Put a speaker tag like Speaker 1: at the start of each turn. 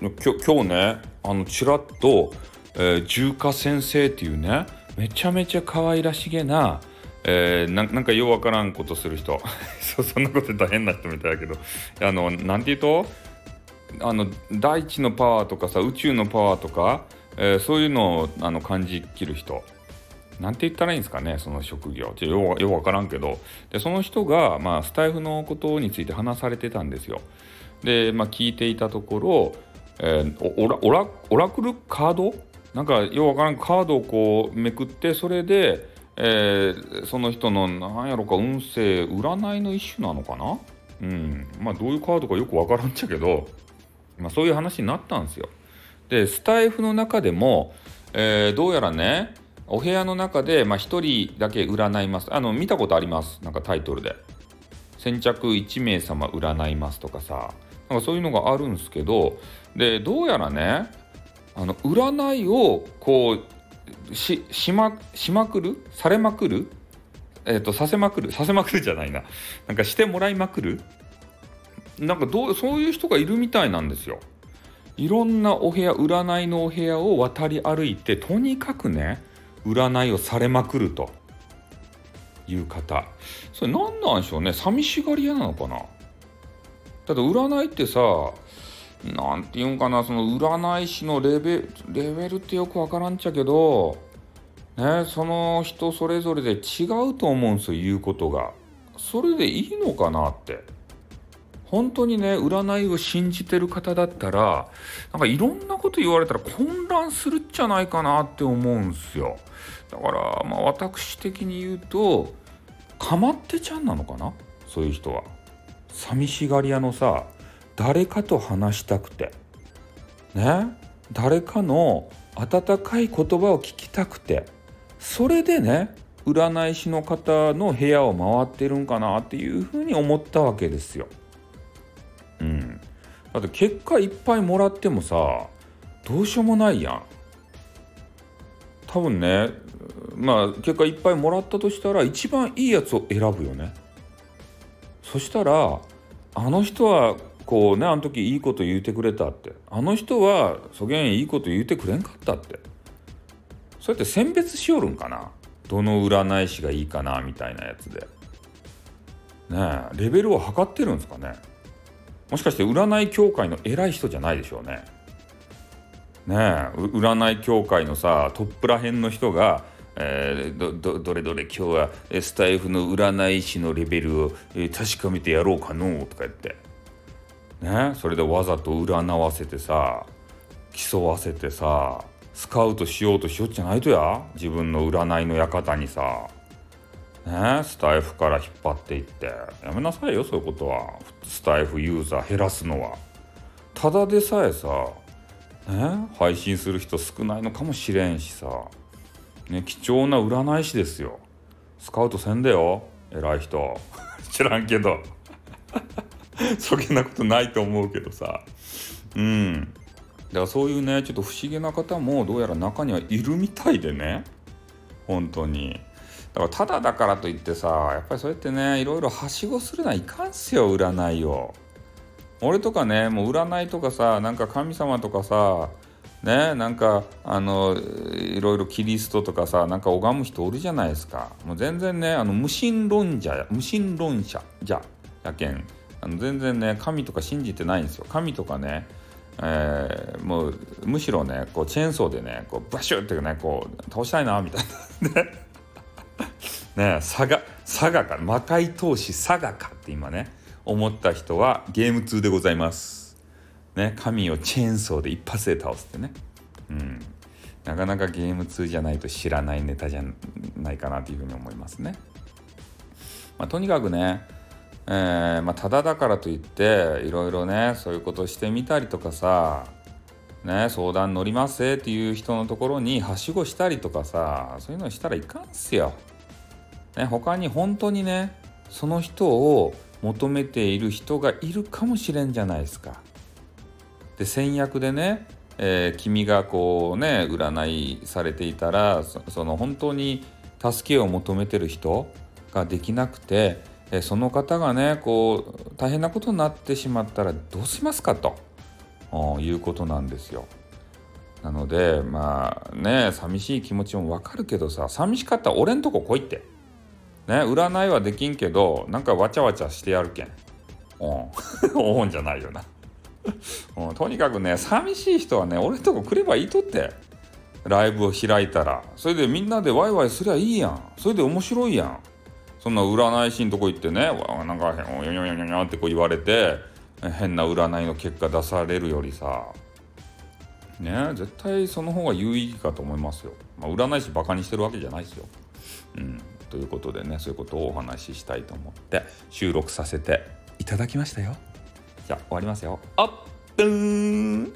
Speaker 1: 今日ねあのちらっと、えー、重華先生っていうねめちゃめちゃ可愛らしげな、えー、なんかようわからんことする人。そそんなこと大変な人みたいだけど。あのなんて言うとあの大地のパワーとかさ宇宙のパワーとか、えー、そういうのをあの感じきる人。なんて言ったらいいんですかねその職業。ちょようよう分からんけど。でその人が、まあ、スタイフのことについて話されてたんですよ。で、まあ、聞いていたところ、えー、オラオラオラクルカード？なんかようわからんカードをこうめくってそれで、えー、その人の何やろか運勢占いの一種なのかな？うんまあどういうカードかよくわからんっちゃけど、まあ、そういう話になったんですよ。でスタイフの中でも、えー、どうやらねお部屋の中で、まあ、1人だけ占います。あの見たことあります。なんかタイトルで。先着1名様占いますとかさ。なんかそういうのがあるんですけど、で、どうやらね、あの占いをこうししましまくる？されまくる？えっ、ー、とさせまくる？させまくるじゃないな。なんかしてもらいまくる？なんかどうそういう人がいるみたいなんですよ。いろんなお部屋占いのお部屋を渡り歩いてとにかくね占いをされまくるという方。それ何なんでしょうね？寂しがり屋なのかな？ただ占いってさなんていうんかなその占い師のレベレベルってよくわからんちゃけどねその人それぞれで違うと思うんですよ言うことが。それでいいのかなって。本当にね占いを信じてる方だったらなんかいろんなこと言われたら混乱するんじゃないかなって思うんすよ。だからまあ私的に言うとかまってちゃんなのかなそういう人は。寂しがり屋のさ誰かと話したくてね？誰かの温かい言葉を聞きたくてそれでね占い師の方の部屋を回ってるんかなっていうふうに思ったわけですよ。うん。だって結果いっぱいもらってもさどうしようもないやん。多分ねまあ結果いっぱいもらったとしたら一番いいやつを選ぶよね。そしたらあの人はこうねあの時いいこと言うてくれたって。あの人はそげんいいこと言うてくれんかったって。そうやって選別しよるんかな。どの占い師がいいかなみたいなやつで。ねえレベルを測ってるんですかね。もしかして占い協会の偉い人じゃないでしょうね。ねえ占い協会のさトップらへんの人がえー、どどれどれ今日はスタイフの占い師のレベルを、確かめてやろうかのとか言って。ね？それでわざと占わせてさ競わせてさスカウトしようとしよっちゃないとや。自分の占いの館にさ。ね？スタイフから引っ張っていって。やめなさいよそういうことは。スタイフユーザー減らすのは。ただでさえさね？配信する人少ないのかもしれんしさ。ね貴重な占い師ですよ。スカウトせんでよ偉い人。知らんけど。そげなことないと思うけどさ。うん。だからそういうねちょっと不思議な方もどうやら中にはいるみたいでね。本当に。だからただだからといってさやっぱりそうやってねいろいろはしごするのはいかんすよ占いを。俺とかねもう占いとかさなんか神様とかさねなんかあのいろいろキリストとかさなんか拝む人おるじゃないですか。もう全然ねあの無神論者無神論者じゃやけん。あの全然ね神とか信じてないんですよ。神とかねえー、もうむしろねこうチェーンソーでねこうバシュってねこう倒したいなみたいな。ね。ね佐賀佐賀か魔界投資佐賀かって今ね思った人はゲーム2でございます。ね神をチェーンソーで一発で倒すってねうんなかなかゲーム2じゃないと知らないネタじゃないかなというふうに思いますね、まあ、とにかくねえー、まあ、ただだからといっていろいろねそういうことしてみたりとかさね相談乗りますっていう人のところにはしごしたりとかさそういうのしたらいかんすよ。ね、他に本当にねその人を求めている人がいるかもしれんじゃないですか。で先約でね、えー、君がこうね占いされていたらその本当に助けを求めてる人ができなくてえその方がねこう大変なことになってしまったらどうしますかということなんですよ。なのでまあね寂しい気持ちもわかるけどさ寂しかったら俺んとこ来いって。ね占いはできんけどなんかわちゃわちゃしてやるけん。うん。おんじゃないよな。うん、とにかくね寂しい人はね俺んとこ来ればいいとって。ライブを開いたら。それでみんなでワイワイすりゃいいやん。それで面白いやん。そんな占い師んとこ行ってねなんか「よにょにょにょ」ってこう言われて変な占いの結果出されるよりさ。ね絶対その方が有意義かと思いますよ、まあ、占い師バカにしてるわけじゃないですよ。うん。ということでねそういうことをお話ししたいと思って収録させていただきましたよ。じゃあ終わりますよ。あっぷーん